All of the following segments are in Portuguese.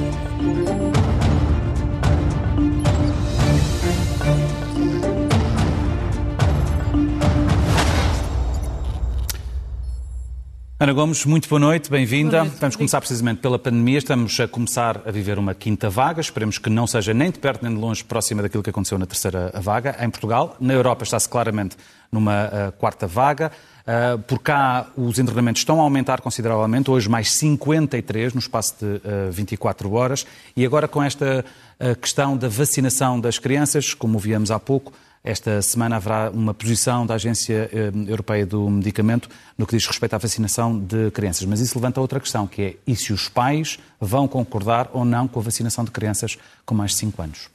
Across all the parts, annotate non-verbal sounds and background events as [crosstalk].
Thank you. Ana Gomes, muito boa noite, bem-vinda. Vamos começar precisamente pela pandemia. Estamos a começar a viver uma quinta vaga. Esperemos que não seja nem de perto nem de longe próxima daquilo que aconteceu na terceira vaga em Portugal. Na Europa está-se claramente numa uh, quarta vaga. Uh, por cá, os internamentos estão a aumentar consideravelmente, hoje mais 53 no espaço de uh, eh, 24 horas. E agora, com esta questão da vacinação das crianças, como víamos há pouco, esta semana haverá uma posição da Agência eh, Europeia do Medicamento no que diz respeito à vacinação de crianças. Mas isso levanta outra questão, que é e se os pais vão concordar ou não com a vacinação de crianças com mais de 5 anos?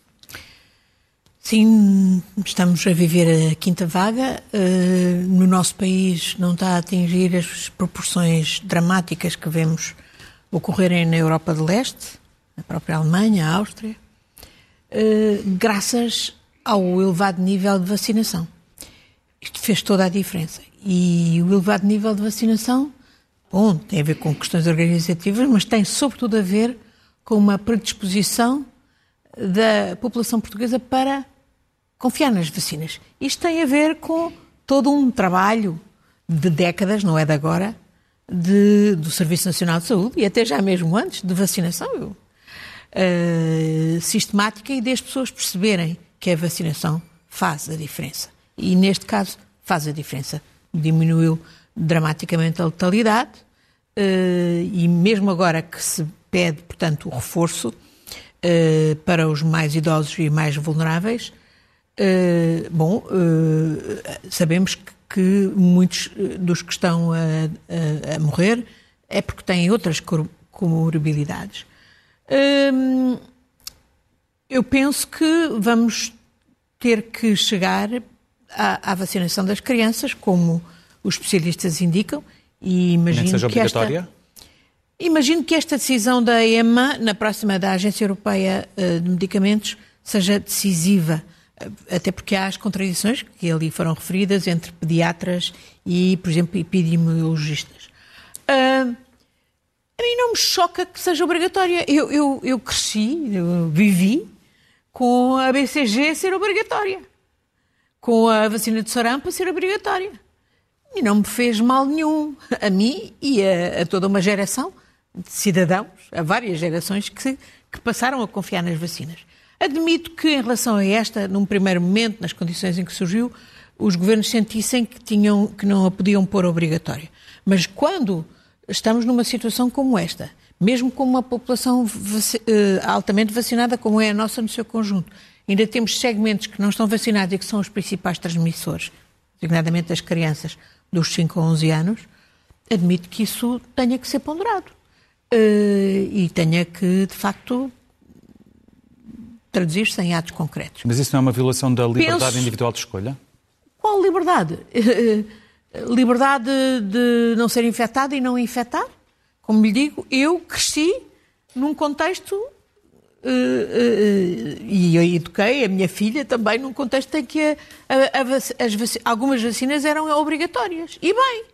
Sim, estamos a viver a quinta vaga. Eh, no nosso país não está a atingir as proporções dramáticas que vemos ocorrerem na Europa de Leste, na própria Alemanha, a Áustria, eh, graças ao elevado nível de vacinação. Isto fez toda a diferença. E o elevado nível de vacinação, bom, tem a ver com questões organizativas, mas tem sobretudo a ver com uma predisposição da população portuguesa para confiar nas vacinas. Isto tem a ver com todo um trabalho de décadas, não é de agora, de, do Serviço Nacional de Saúde e até já mesmo antes de vacinação uh, sistemática e das pessoas perceberem que a vacinação faz a diferença. E neste caso faz a diferença. Diminuiu dramaticamente a letalidade eh, e mesmo agora que se pede, portanto, o reforço eh, para os mais idosos e mais vulneráveis, eh, bom, sabemos que muitos dos que estão a, a, a morrer é porque têm outras comorbilidades. Eu penso que vamos ter que chegar à, à vacinação das crianças, como os especialistas indicam, e imagino seja que obrigatória? esta imagino que esta decisão da EMA, na próxima da Agência Europeia eh, de Medicamentos, seja decisiva, eh, até porque há as contradições que ali foram referidas entre pediatras e, por exemplo, epidemiologistas. Uh, a mim não me choca que seja obrigatória. Eu, eu, eu cresci, eu vivi com a BCG ser obrigatória, com a vacina de sarampo ser obrigatória. E não me fez mal nenhum, a mim e a, a toda uma geração de cidadãos, a várias gerações que, que passaram a confiar nas vacinas. Admito que, em relação a esta, num primeiro momento, nas condições em que surgiu, os governos sentissem que, tinham, que não a podiam pôr obrigatória. Mas quando estamos numa situação como esta, mesmo com uma população eh, altamente vacinada, como é a nossa no seu conjunto. Ainda temos segmentos que não estão vacinados e que são os principais transmissores, designadamente as crianças dos 5 a 11 anos, admito que isso tenha que ser ponderado. Uh, e tenha que, de facto, traduzir-se em atos concretos. Mas isso não é uma violação da liberdade Penso... individual de escolha? Qual liberdade? [laughs] liberdade de não ser infectado e não infectar? Como lhe digo, eu cresci num contexto uh, uh, e eu eduquei a minha filha também num contexto em que a, a, a, as, algumas vacinas eram obrigatórias. E bem,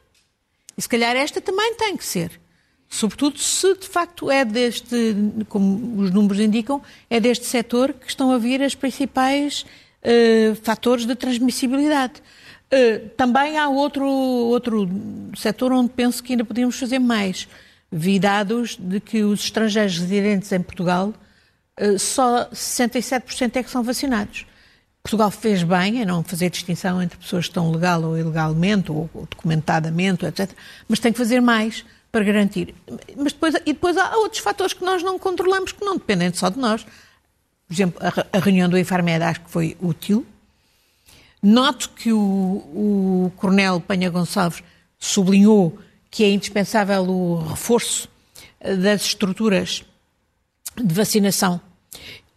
e se calhar esta também tem que ser. Sobretudo se de facto é deste, como os números indicam, é deste setor que estão a vir as principais uh, fatores de transmissibilidade. Uh, também há outro, outro setor onde penso que ainda podíamos fazer mais vi dados de que os estrangeiros residentes em Portugal eh, só 67% é que são vacinados. Portugal fez bem em não fazer distinção entre pessoas que estão legal ou ilegalmente, ou, documentadamente, etc. Mas tem que fazer mais para garantir. Mas depois, e depois há outros fatores que nós não controlamos, que não dependem só de nós. Por exemplo, a, reunião do Infarmed acho que foi útil. Noto que o, o Coronel Penha Gonçalves sublinhou que é indispensável o reforço eh, das estruturas de vacinação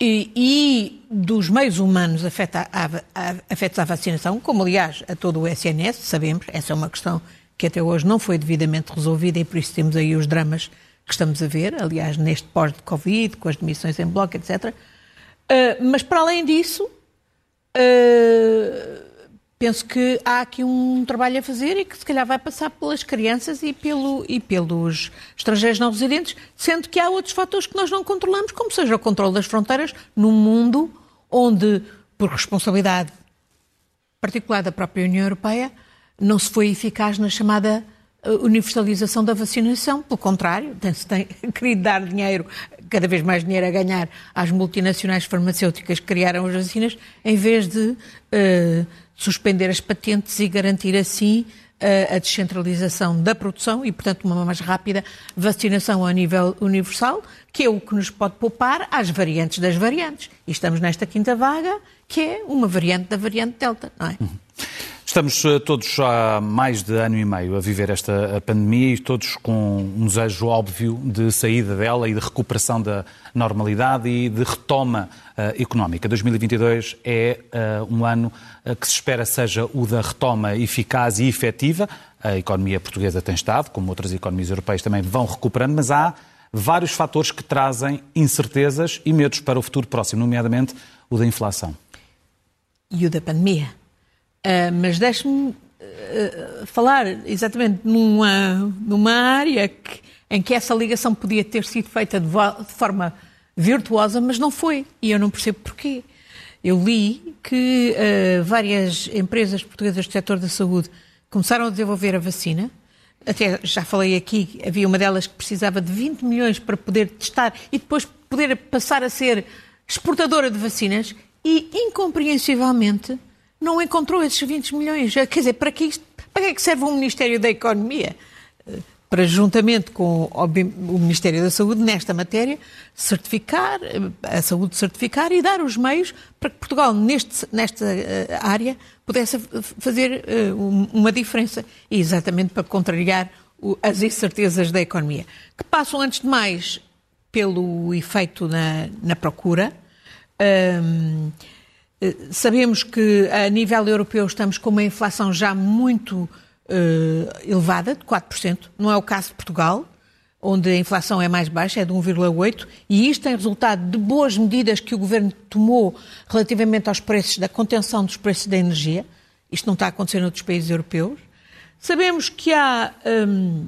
e, e dos meios humanos afeta a, a, afetos à vacinação, como aliás a todo o SNS, sabemos, essa é uma questão que até hoje não foi devidamente resolvida e por isso temos aí os dramas que estamos a ver, aliás, neste pós-Covid, com as demissões em bloco, etc. Uh, eh, mas para além disso, uh, penso que há aqui um trabalho a fazer e que se calhar vai passar pelas crianças e, pelo, e pelos estrangeiros não residentes, sendo que há outros fatores que nós não controlamos, como seja o controle das fronteiras, num mundo onde, por responsabilidade particular da própria União Europeia, não se foi eficaz na chamada eh, universalização da vacinação. Pelo contrário, tem-se tem, [laughs] querido dar dinheiro, cada vez mais dinheiro a ganhar às multinacionais farmacêuticas que criaram as vacinas, em vez de uh, suspender as patentes e garantir assim a descentralização da produção e, portanto, uma mais rápida vacinação a nível universal, que é o que nos pode poupar às variantes das variantes. E estamos nesta quinta vaga, que é uma variante da variante Delta, não é? Uhum. Estamos eh, todos há mais de ano e meio a viver esta pandemia e todos com um desejo óbvio de saída dela e de recuperação da normalidade e de retoma uh, económica. 2022 é uh, um ano que se espera seja o da retoma eficaz e efetiva. A economia portuguesa tem estado, como outras economias europeias também vão recuperando, mas há vários fatores que trazem incertezas e medos para o futuro próximo, nomeadamente o da inflação. E o da pandemia. Uh, mas deixe-me uh, falar exatamente numa, numa área que, em que essa ligação podia ter sido feita de, de, forma virtuosa, mas não foi. E eu não percebo porquê. Eu li que uh, várias empresas portuguesas do setor da saúde começaram a desenvolver a vacina. Até já falei aqui, havia uma delas que precisava de 20 milhões para poder testar e depois poder passar a ser exportadora de vacinas e, incompreensivelmente, não encontrou esses 20 milhões. Quer dizer, para que, isto, para que é que serve um Ministério da Economia? Para, juntamente com o Ministério da Saúde, nesta matéria, certificar, a saúde certificar e dar os meios para que Portugal, neste, nesta eh, área, pudesse fazer eh, uma diferença. E exatamente para contrariar as incertezas da economia. Que passam, antes de mais, pelo efeito na, na procura. Um, eh, sabemos que a nível europeu estamos com uma inflação já muito uh, elevada, de 4%. Não é o caso de Portugal, onde a inflação é mais baixa, é de 1,8%, e isto tem resultado de boas medidas que o Governo tomou relativamente aos preços, da contenção dos preços da energia. Isto não está a acontecer noutros países europeus. Sabemos que há, um,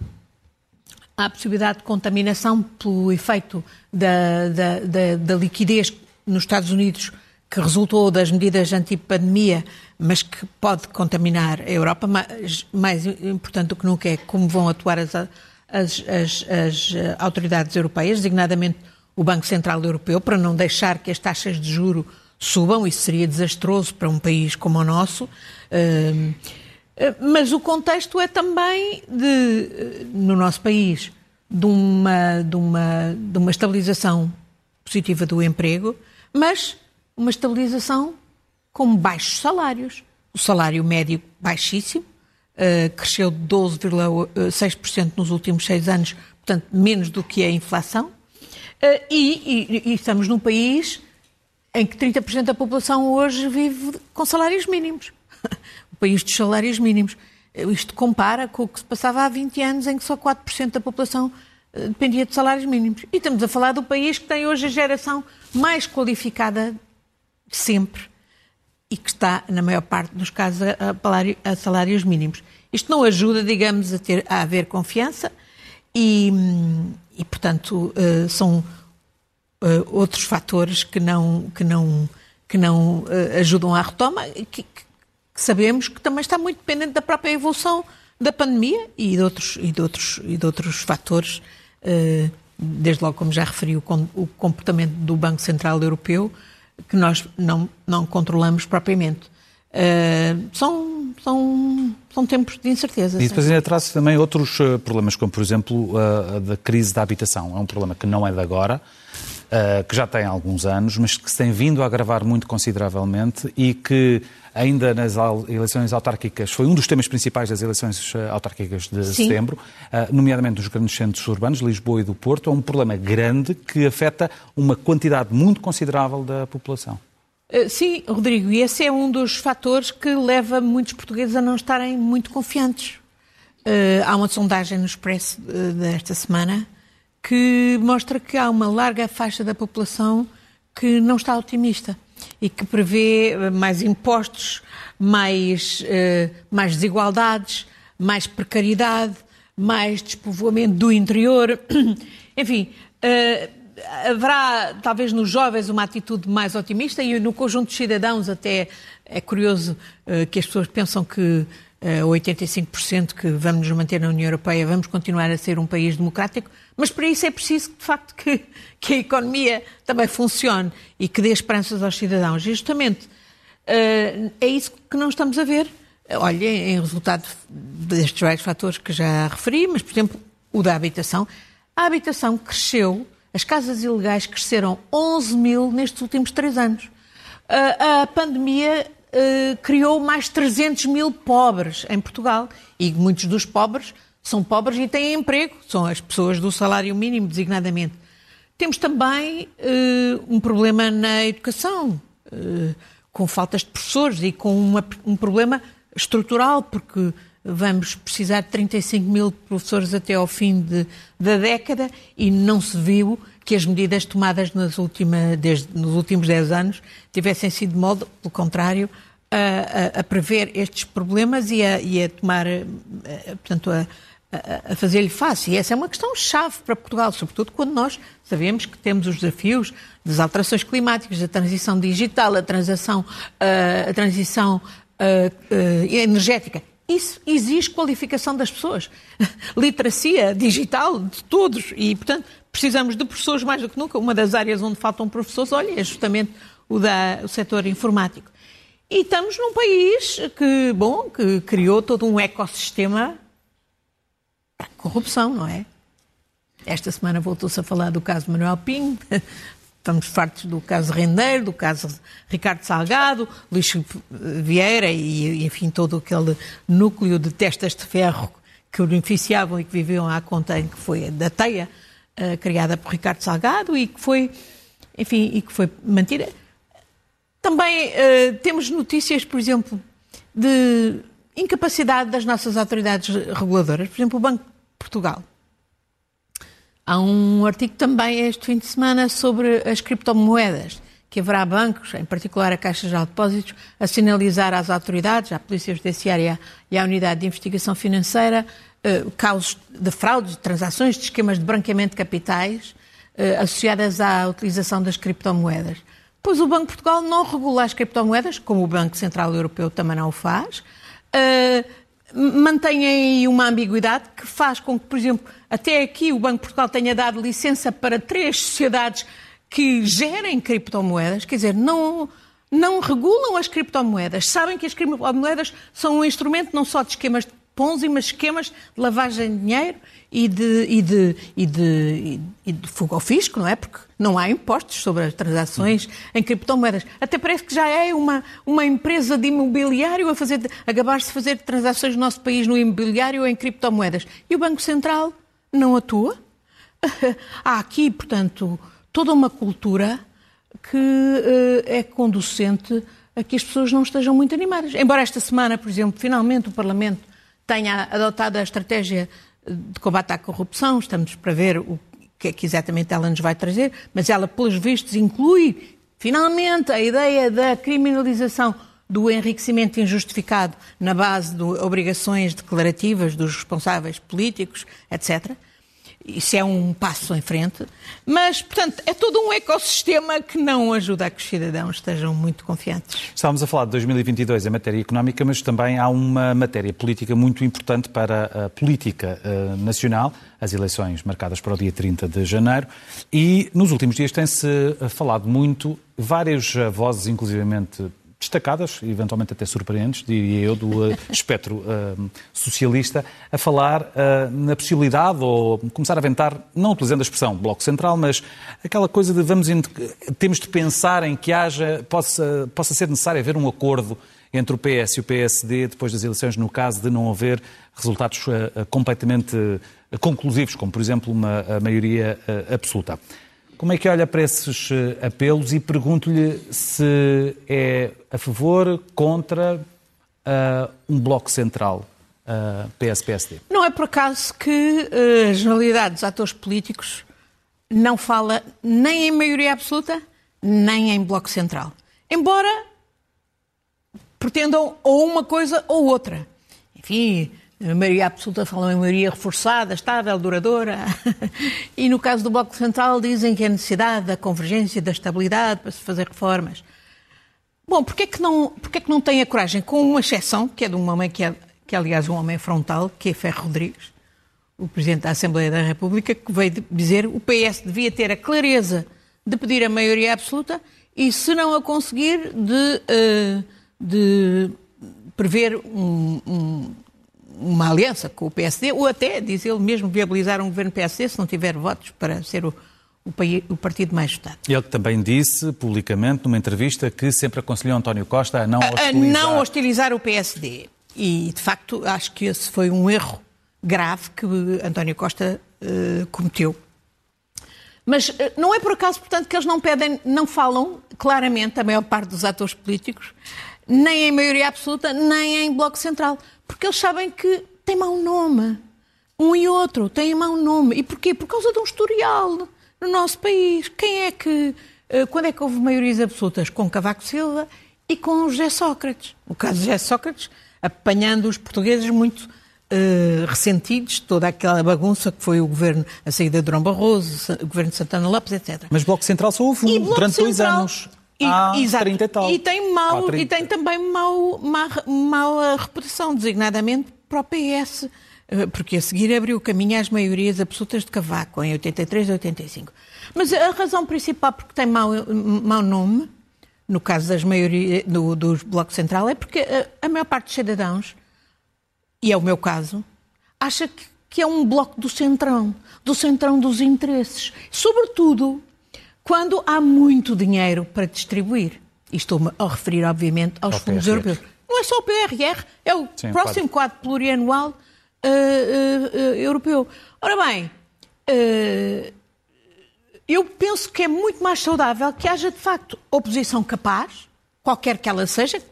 há a possibilidade de contaminação pelo efeito da, da, da, da liquidez nos Estados Unidos que resultou das medidas anti-pandemia, mas que pode contaminar a Europa, mas mais importante do que nunca é como vão atuar as, as, as, as autoridades europeias, designadamente o Banco Central Europeu, para não deixar que as taxas de juro subam, isso seria desastroso para um país como o nosso. Hum, mas o contexto é também de, no nosso país, de uma, de uma, de uma estabilização positiva do emprego, mas uma estabilização com baixos salários. O salário médio baixíssimo, uh, cresceu de 12,6% nos últimos seis anos, portanto, menos do que a inflação. Uh, e, e, e estamos num país em que 30% da população hoje vive com salários mínimos. [laughs] o país dos salários mínimos. Isto compara com o que se passava há 20 anos, em que só 4% da população eh, dependia de salários mínimos. E estamos a falar do país que tem hoje a geração mais qualificada sempre e que está, na maior parte dos casos, a, salários mínimos. Isto não ajuda, digamos, a, ter, a haver confiança e, e portanto, uh, são uh, outros fatores que não, que não, que não uh, ajudam à retoma, que, que, sabemos que também está muito dependente da própria evolução da pandemia e de outros, e de outros, e de outros fatores, desde logo, como já referi, o, o comportamento do Banco Central Europeu, que nós não, não controlamos propriamente. Uh, são, são, são tempos de incerteza. E depois ainda traz também outros uh, problemas, como por exemplo a da crise da habitação. É um problema que não é de agora, uh, que já tem alguns anos, mas que se tem vindo a agravar muito consideravelmente e que ainda nas eleições autárquicas, foi um dos temas principais das eleições eh, autárquicas de Sim. setembro, eh, nomeadamente nos grandes centros urbanos, Lisboa e do Porto, é um problema grande que afeta uma quantidade muito considerável da população. Eh, sim, Rodrigo, e esse é um dos fatores que leva muitos portugueses a não estarem muito confiantes. há uma sondagem no Expresso desta semana que mostra que há uma larga faixa da população que não está otimista. E que prevê mais impostos, mais, mais desigualdades, mais precariedade, mais despovoamento do interior. [coughs] Enfim, haverá talvez nos jovens uma atitude mais otimista e no conjunto de cidadãos até é curioso que as pessoas pensam que 85% que vamos nos manter na União Europeia, vamos continuar a ser um país democrático, mas para isso é preciso, de facto, que, que a economia também funcione e que dê esperanças aos cidadãos. E justamente uh, é isso que não estamos a ver. Olha, em resultado destes vários fatores que já referi, mas, por exemplo, o da habitação. A habitação cresceu, as casas ilegais cresceram 11 mil nestes últimos três anos. Uh, a pandemia uh, criou mais 300 mil pobres em Portugal. E muitos dos pobres são pobres e têm emprego, são as pessoas do salário mínimo, designadamente. Temos também uh, um problema na educação, uh, com faltas de professores e com uma, um problema estrutural, porque vamos precisar de 35 mil professores até ao fim de, da década e não se viu que as medidas tomadas última, desde, nos últimos 10 anos tivessem sido de modo, pelo contrário, a, a, a prever estes problemas e a, e a tomar, a, portanto, a, a fazer-lhe face. E essa é uma questão chave para Portugal, sobretudo quando nós sabemos que temos os desafios das alterações climáticas, da transição digital, a transição, a transição energética. Isso exige qualificação das pessoas, [laughs] literacia digital de todos e, portanto, precisamos de professores mais do que nunca. Uma das áreas onde faltam professores, olha, é justamente o, da, o setor informático. E estamos num país que, bom, que criou todo um ecossistema para corrupção, não é? Esta semana voltou-se a falar do caso Manuel Pinho, [laughs] estamos fartos do caso Rendeiro, do caso Ricardo Salgado, Luís Vieira e, enfim, todo aquele núcleo de testas de ferro que beneficiavam e que viviam à conta em que foi da teia uh, criada por Ricardo Salgado e que foi, enfim, e que foi mantida. Também uh, temos notícias, por exemplo, de incapacidade das nossas autoridades reguladoras, por exemplo, o Banco de Portugal. Há um artigo também este fim de semana sobre as criptomoedas, que haverá bancos, em particular a Caixa de Depósitos, a sinalizar às autoridades, à Polícia Judiciária e à Unidade de Investigação Financeira, uh, casos de fraudes, de transações, de esquemas de branqueamento de capitais uh, associadas à utilização das criptomoedas. Pois o Banco de Portugal não regula as criptomoedas, como o Banco Central Europeu também não o faz. Uh, mantém aí uma ambiguidade que faz com que, por exemplo, até aqui o Banco de Portugal tenha dado licença para três sociedades que gerem criptomoedas, quer dizer, não, não regulam as criptomoedas. Sabem que as criptomoedas são um instrumento não só de esquemas de Ponzi, mas esquemas de lavagem de dinheiro e de, e de, e de, e de fuga ao fisco, não é? Porque não há impostos sobre as transações em criptomoedas. Até parece que já é uma, uma empresa de imobiliário a, fazer, a acabar-se de fazer transações no nosso país no imobiliário ou em criptomoedas. E o Banco Central não atua. [laughs] há aqui, portanto, toda uma cultura que uh, é conducente a que as pessoas não estejam muito animadas. Embora esta semana, por exemplo, finalmente o Parlamento tenha adotado a estratégia de combate à corrupção, estamos para ver o que é que exatamente ela nos vai trazer, mas ela, pelos vistos, inclui finalmente a ideia da criminalização do enriquecimento injustificado na base de obrigações declarativas dos responsáveis políticos, etc. Isso é um passo em frente, mas, portanto, é todo um ecossistema que não ajuda a que os cidadãos estejam muito confiantes. Estávamos a falar de 2022 em matéria económica, mas também há uma matéria política muito importante para a política uh, nacional, as eleições marcadas para o dia 30 de janeiro, e nos últimos dias tem-se falado muito, várias vozes, inclusivamente destacadas, eventualmente até surpreendentes, diria eu, do uh, [laughs] espectro uh, socialista, a falar uh, na possibilidade, ou começar a aventar, não utilizando a expressão Bloco Central, mas aquela coisa de vamos temos de pensar em que haja, possa, possa ser necessário haver um acordo entre o PS e o PSD depois das eleições, no caso de não haver resultados completamente conclusivos, como por exemplo uma maioria absoluta. Como é que olha para esses eh, apelos e pergunto-lhe se é a favor, contra uh, um bloco central uh, eh, PS-PSD? Não é por acaso que uh, a generalidade dos atores políticos não fala nem em maioria absoluta, nem em bloco central. embora pretendam ou uma coisa ou outra. Enfim, a maioria absoluta fala em maioria reforçada, estável, duradoura. [laughs] E no caso do Bloco Central dizem que é necessidade da convergência, da estabilidade para se fazer reformas. Bom, porquê é que não, porquê é que não tem a coragem, com uma exceção, que é de um homem que é, que é aliás um homem frontal, que é Ferro Rodrigues, o Presidente da Assembleia da República, que veio dizer que o PS devia ter a clareza de pedir a maioria absoluta e, se não a conseguir, de, uh, de prever um, um, uma aliança com o PSD, ou até, diz ele mesmo, viabilizar um governo PSD se não tiver votos para ser o, o, país, o partido mais votado. Ele também disse publicamente, numa entrevista, que sempre aconselhou António Costa a não hostilizar... A não hostilizar o PSD. E, de facto, acho que esse foi um erro grave que António Costa uh, cometeu. Mas uh, não é por acaso, portanto, que eles não pedem, não falam claramente, a maior parte dos atores políticos, nem em maioria absoluta, nem em bloco central. Porque eles sabem que tem mau nome. Um e outro têm mau nome. E porquê? Por causa de um historial no nosso país. Quem é que. Uh, quando é que houve maiorias absolutas? Com Cavaco Silva e com José Sócrates. No caso de José Sócrates, apanhando os portugueses muito Uh, ressentidos, toda aquela bagunça que foi o governo, a saída de Durão Barroso, o governo de Santana Lopes, etc. Mas Bloco Central só houve um durante Central, dois anos. E, há exato, 30 e tal. E tem, mal, e tem também mau, má, má reputação, designadamente para o PS, eh, porque a seguir abriu o caminho às maiorias absolutas de Cavaco, em 83 e 85. Mas a razão principal porque tem mau, mau nome, no caso das maiorias, do, dos Bloco Central, é porque a, a maior parte dos cidadãos e é o meu caso, acha que, que é um bloco do centrão, do centrão dos interesses. Sobretudo quando há muito dinheiro para distribuir. E estou-me a referir, obviamente, aos fundos PRR. europeus. Não é só o PRR, é o Sim, próximo quadro plurianual uh, uh, uh, europeu. Ora bem, eu penso que é muito mais saudável que haja, de facto, oposição capaz, qualquer que ela seja,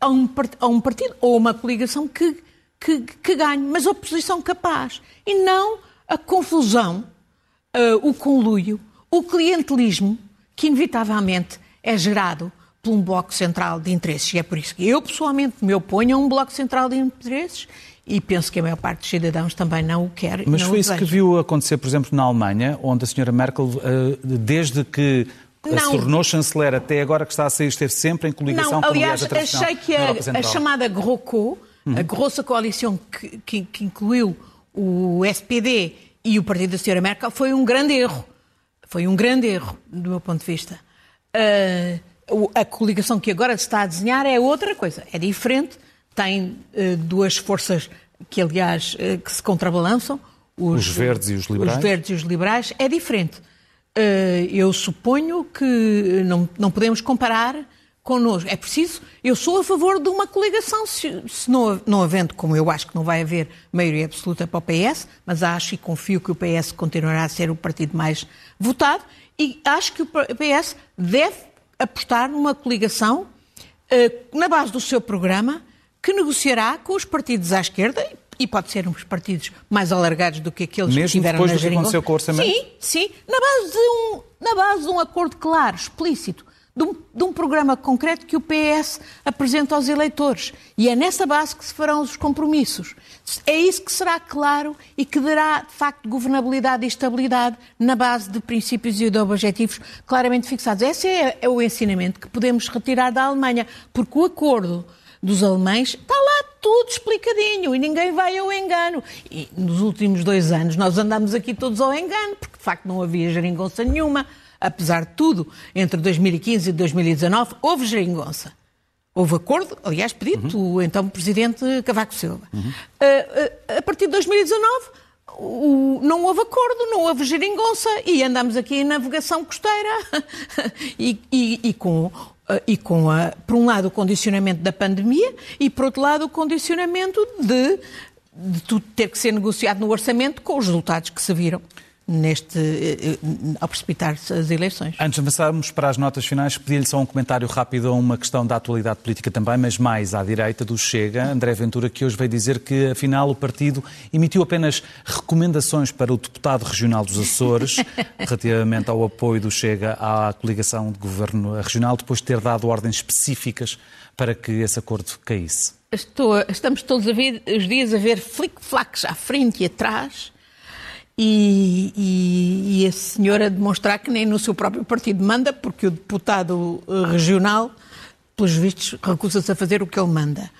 a um, a um partido ou uma coligação que que, que ganhe, mas oposição capaz. E não a confusão, o conluio, o clientelismo que, inevitavelmente, é gerado por um bloco central de interesses. E é por isso que eu, pessoalmente, me oponho a um bloco central de interesses e penso que a maior parte dos cidadãos também não o quer. Mas foi isso que viu acontecer, por exemplo, na Alemanha, onde a senhora Merkel, uh, desde que não. se tornou chanceler até agora que está a sair, esteve sempre em coligação não, com aliás, achei que a, a chamada GROCO, Uhum. A grossa coalição que, que, que, incluiu o SPD e o partido da Sra. Merkel foi um grande erro. Foi um grande erro, do meu ponto de vista. Uh, a coligação que agora se está a desenhar é outra coisa, é diferente. Tem uh, duas forças que, aliás, uh, que se contrabalançam. Os, os, verdes e os liberais. Os verdes e os liberais. É diferente. eu suponho que não, não podemos comparar connosco. É preciso, eu sou a favor de uma coligação, se, se não, não havendo, como eu acho que não vai haver maioria absoluta para o PS, mas acho e confio que o PS continuará a ser o partido mais votado, e acho que o PS deve apostar numa coligação uh, na base do seu programa que negociará com os partidos à esquerda e pode ser uns partidos mais alargados do que aqueles Mesmo que tiveram depois na do que aconteceu com o orçamento? Sim, sim, na base de um, na base de um acordo claro, explícito de um, de um, programa concreto que o PS apresenta aos eleitores. E é nessa base que se farão os compromissos. É isso que será claro e que dará, de facto, governabilidade e estabilidade na base de princípios e de objetivos claramente fixados. Esse é, é o ensinamento que podemos retirar da Alemanha, porque o acordo dos alemães está lá tudo explicadinho e ninguém vai ao engano. E nos últimos dois anos nós andamos aqui todos ao engano, porque de facto não havia geringonça nenhuma apesar de tudo, entre 2015 e 2019, houve geringonça. Houve acordo, aliás, pedido pelo então Presidente Cavaco Silva. Uhum. Uh, uh, a partir de 2019, o, não houve acordo, não houve geringonça e andamos aqui em navegação costeira [laughs] e, e, e, com, e com, a, por um lado, o condicionamento da pandemia e, por outro lado, o condicionamento de, de tudo ter que ser negociado no orçamento com os resultados que se viram. Neste, eh, ao precipitar-se as eleições. Antes de avançarmos para as notas finais, pedi-lhe só um comentário rápido a uma questão da atualidade política também, mas mais à direita do Chega, André Ventura, que hoje veio dizer que, afinal, o partido emitiu apenas recomendações para o deputado regional dos Açores, [laughs] relativamente ao apoio do Chega à coligação de governo regional, depois de ter dado ordens específicas para que esse acordo caísse. Estou, estamos todos ver, os dias a ver flic-flacs à frente e atrás e, e, e, demonstrar que nem no seu próprio partido manda, porque o deputado eh, regional, pelos vistos, recusa-se a fazer o que ele manda.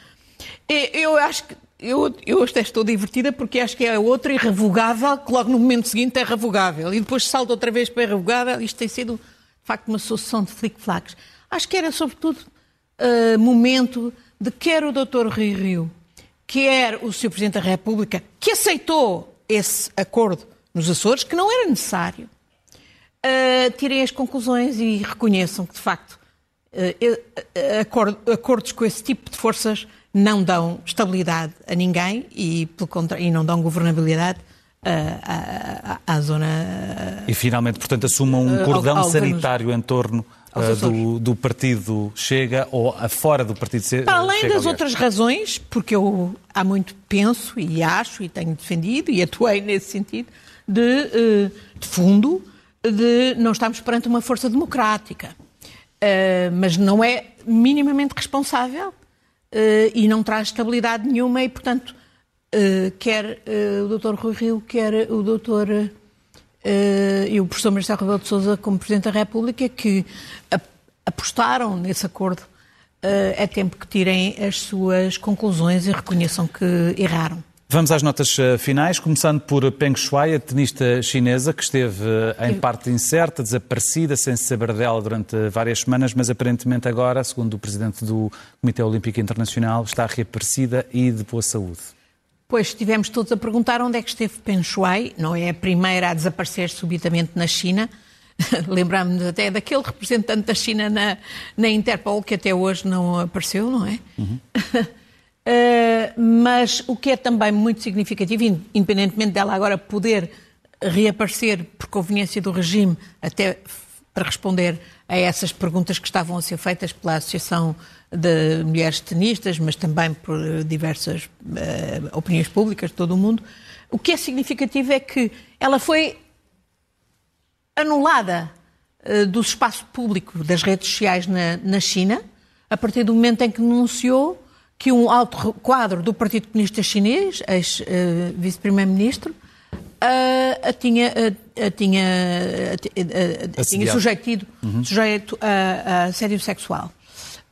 Eu acho que. Eu, eu até estou divertida porque acho que é outra irrevogável, que logo no momento seguinte é revogável. E depois salta outra vez para irrevogável. Isto tem sido, de facto, uma sucessão de flic-flacs. Acho que era, sobretudo, uh, momento de quer o Dr. Rui Rio, quer o Sr. Presidente da República, que aceitou esse acordo nos Açores, que não era necessário, uh, tirem as conclusões e reconheçam que, de facto, uh, acord, acordos com esse tipo de forças não dão estabilidade a ninguém e, pelo contrário, e não dão governabilidade à, à, à zona. E finalmente, portanto, assumam um cordão ao, ao sanitário em torno uh, do, do, partido Chega ou a fora do partido Chega. Para além Chega, das outras razões, porque eu há muito penso e acho e tenho defendido e atuei nesse sentido, de, uh, de fundo, de não estamos perante uma força democrática. Uh, mas não é minimamente responsável e não traz estabilidade nenhuma e, portanto, quer o Dr. Rui Rio, quer o Dr. Uh, e o professor Marcelo Rebelo de Sousa como Presidente da República, que apostaram nesse acordo, uh, é tempo que tirem as suas conclusões e reconheçam que erraram. Vamos às notas eh, finais, começando por Peng Shuai, a tenista chinesa, que esteve em parte incerta, desaparecida, sem se saber dela durante várias semanas, mas aparentemente agora, segundo o Presidente do Comitê Olímpico Internacional, está reaparecida e de boa saúde. Pois estivemos todos a perguntar onde é que esteve Peng Shuai, não é a primeira a desaparecer subitamente na China. [laughs] Lembramos-nos até daquele representante da China na, na Interpol que até hoje não apareceu, não é? Uhum. uh, [laughs] mas o que é também muito significativo, independentemente dela agora poder reaparecer por conveniência do regime, até para responder a essas perguntas que estavam a ser feitas pela Associação de Mulheres Tenistas, mas também por diversas uh, opiniões públicas de todo o mundo. O que é significativo é que ela foi anulada uh, do espaço público das redes sociais na, na China, a partir do momento em que denunciou que um alto quadro do Partido Comunista Chinês, ex-vice-primeiro-ministro, a, a, tinha, a, a tinha, tinha sujeito, uhum. sujeito a assédio sexual.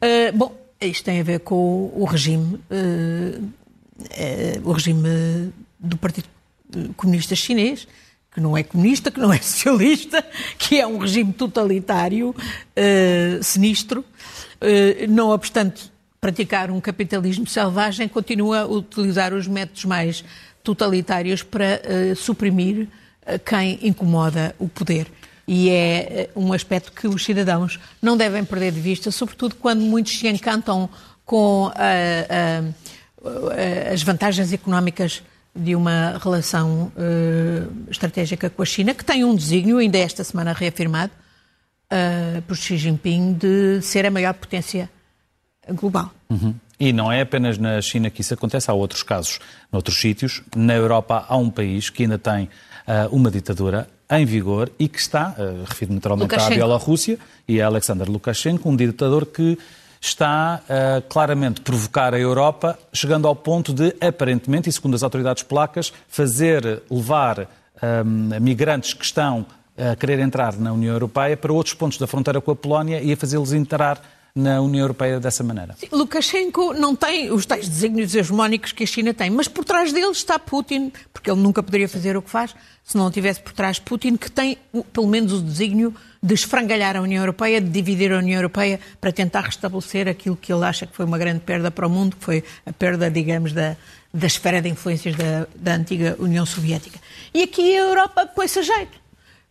Uh, bom, isto tem a ver com o, regime, uh, uh, o regime do Partido Comunista Chinês, que não é comunista, que não é [laughs] socialista, que é um regime totalitário, sinistro. não obstante praticar um capitalismo selvagem, continua a utilizar os métodos mais totalitários para suprimir quem incomoda o poder. E é uh, um aspecto que os cidadãos não devem perder de vista, sobretudo quando muitos se encantam com as vantagens económicas de uma relação estratégica com a China, que tem um desígnio, ainda esta semana reafirmado, por Xi Jinping, de ser a maior potência global. Uhum. E não é apenas na China que isso acontece, há outros casos noutros sítios. Na Europa há um país que ainda tem uh, uma ditadura em vigor e que está, uh, refiro naturalmente à Bielorrússia e a Alexander Lukashenko, um ditador que está uh, claramente provocar a Europa, chegando ao ponto de, aparentemente, e segundo as autoridades polacas, fazer levar um, migrantes que estão a querer entrar na União Europeia para outros pontos da fronteira com a Polónia e a fazê-los entrar na União Europeia dessa maneira. Lukashenko não tem os tais desígnios hegemónicos que a China tem, mas por trás dele está Putin, porque ele nunca poderia fazer o que faz se não tivesse por trás Putin, que tem pelo menos o desígnio de esfrangalhar a União Europeia, de dividir a União Europeia para tentar restabelecer aquilo que ele acha que foi uma grande perda para o mundo, que foi a perda, digamos, da, da esfera de influências da, da antiga União Soviética. E aqui a Europa põe-se a jeito.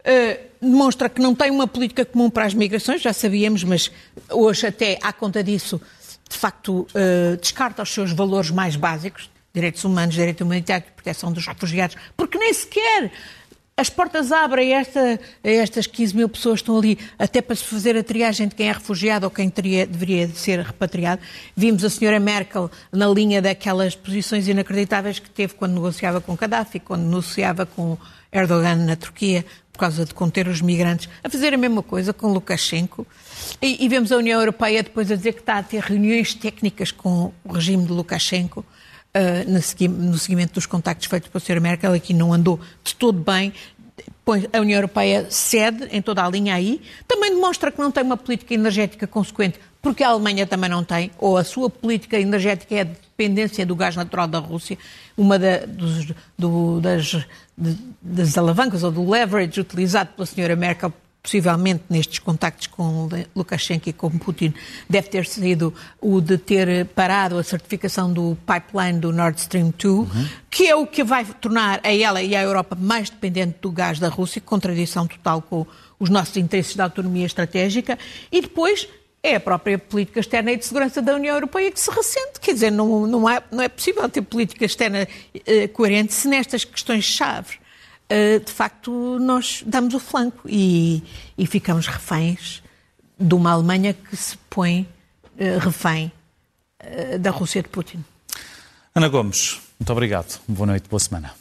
Uh, demonstra que não tem uma política comum para as migrações, já sabíamos, mas hoje até à conta disso, de facto, uh, descarta os seus valores mais básicos, direitos humanos, direito humanitário, proteção dos refugiados, porque nem sequer as portas abrem a, esta, estas 15 mil pessoas que estão ali, até para se fazer a triagem de quem é refugiado ou quem teria, deveria ser repatriado. Vimos a senhora Merkel na linha daquelas posições inacreditáveis que teve quando negociava com Gaddafi, quando negociava com Erdogan na Turquia, causa de conter os migrantes, a fazer a mesma coisa com Lukashenko. E, e vemos a União Europeia depois a dizer que está a ter reuniões técnicas com o regime de Lukashenko. Uh, no seguimento dos contactos feitos pela Sra. Merkel, aqui não andou de todo bem. A União Europeia cede em toda a linha aí. Também demonstra que não tem uma política energética consequente, porque a Alemanha também não tem, ou a sua política energética é a dependência do gás natural da Rússia, uma da, dos, do, das, de, das alavancas ou do leverage utilizado pela Sra. Merkel possivelmente nestes contactos com Lukashenko e com Putin, deve ter sido o de ter parado a certificação do pipeline do Nord Stream 2, uhum. que é o que vai tornar a ela e a Europa mais dependente do gás da Rússia, contradição total com os nossos interesses de autonomia estratégica, e depois é a própria política externa e de segurança da União Europeia que se ressente. Quer dizer, não, não, é, não é possível ter política externa eh, coerente se nestas questões-chave eh, de facto, nós damos o flanco e, e ficamos reféns de uma Alemanha que se põe uh, refém da Rússia de Putin. Ana Gomes, muito obrigado. Boa noite, boa semana.